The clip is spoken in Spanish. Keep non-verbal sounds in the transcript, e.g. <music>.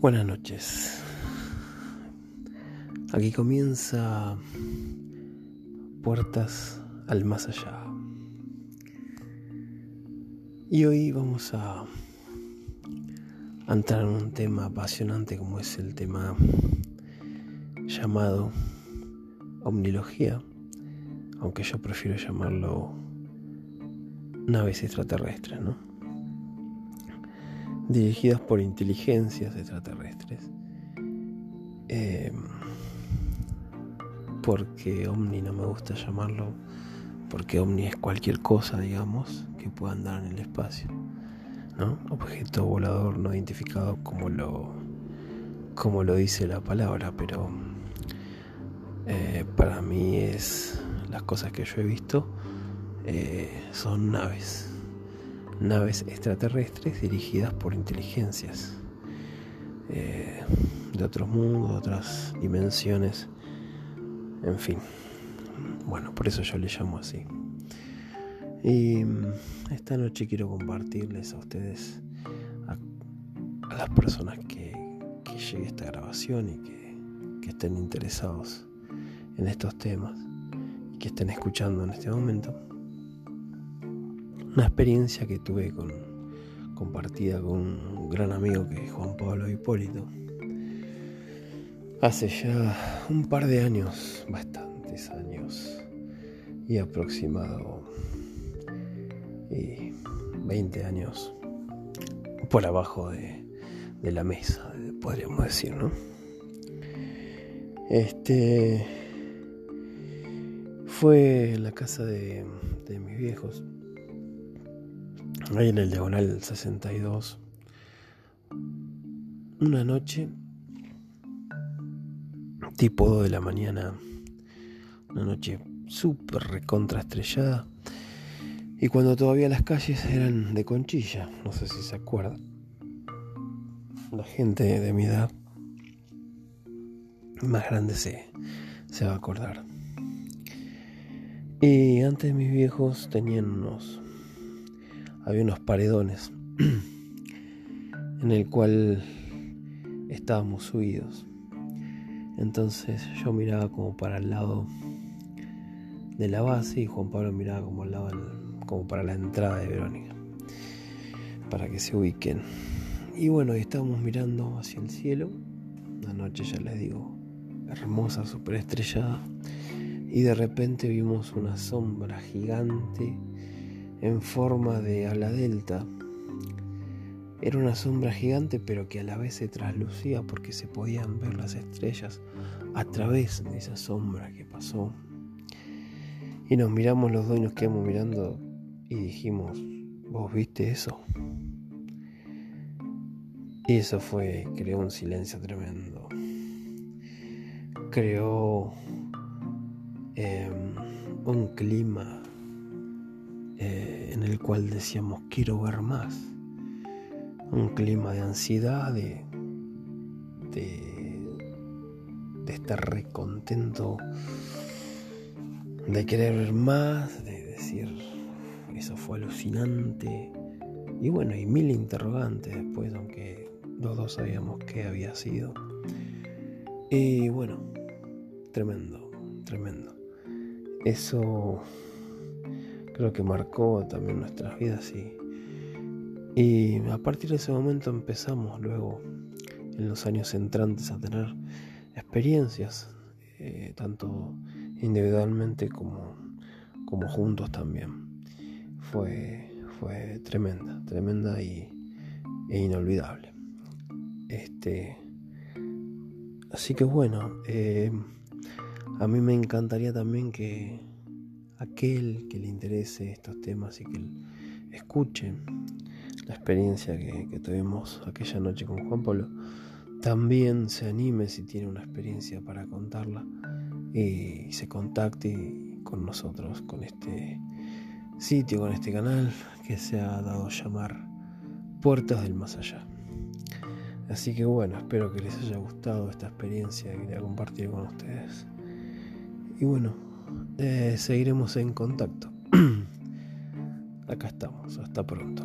Buenas noches. Aquí comienza Puertas al Más Allá. Y hoy vamos a entrar en un tema apasionante como es el tema llamado omnilogía, aunque yo prefiero llamarlo naves extraterrestres, ¿no? Dirigidas por inteligencias extraterrestres. Eh, porque Omni no me gusta llamarlo, porque Omni es cualquier cosa, digamos, que pueda andar en el espacio. ¿no? Objeto volador no identificado como lo, como lo dice la palabra, pero eh, para mí es las cosas que yo he visto eh, son naves naves extraterrestres dirigidas por inteligencias eh, de otros mundos, de otras dimensiones, en fin. Bueno, por eso yo le llamo así. Y mm, esta noche quiero compartirles a ustedes, a, las personas que, que, llegue esta grabación y que, que estén interesados en estos temas y que estén escuchando en este momento una experiencia que tuve con, compartida con un gran amigo que es Juan Pablo Hipólito. Hace ya un par de años, bastantes años, y aproximado y 20 años por abajo de, de la mesa, podríamos decir, ¿no? Este fue la casa de, de mis viejos ahí en el diagonal 62, una noche, tipo 2 de la mañana, una noche súper recontra estrellada, y cuando todavía las calles eran de conchilla, no sé si se acuerdan, la gente de mi edad más grande se, se va a acordar. Y antes mis viejos tenían unos había unos paredones <clears throat> en el cual estábamos subidos. Entonces yo miraba como para el lado de la base y Juan Pablo miraba como al lado como para la entrada de Verónica para que se ubiquen. Y bueno, estábamos mirando hacia el cielo, una noche ya les digo, hermosa, super estrellada, y de repente vimos una sombra gigante en forma de ala delta. Era una sombra gigante pero que a la vez se traslucía porque se podían ver las estrellas a través de esa sombra que pasó. Y nos miramos los dos y nos quedamos mirando y dijimos, ¿vos viste eso? Y eso fue, creó un silencio tremendo. Creó em, un clima eh, en el cual decíamos quiero ver más. Un clima de ansiedad, de, de, de estar recontento, de querer ver más, de decir eso fue alucinante. Y bueno, y mil interrogantes después, aunque los dos sabíamos qué había sido. Y bueno, tremendo, tremendo. Eso creo que marcó también nuestras vidas y, y a partir de ese momento empezamos luego en los años entrantes a tener experiencias, eh, tanto individualmente como, como juntos también. Fue, fue tremenda, tremenda y, e inolvidable. Este, así que bueno, eh, a mí me encantaría también que, aquel que le interese estos temas y que escuche la experiencia que, tuvimos aquella noche con Juan Pablo, también se anime si tiene una experiencia para contarla y se contacte con nosotros, con este sitio, con este canal que se ha dado a llamar Puertas del Más Allá. Así que bueno, espero que les haya gustado esta experiencia que quería compartir con ustedes. Y bueno, eh, seguiremos en contacto. <clears throat> Acá estamos, hasta pronto.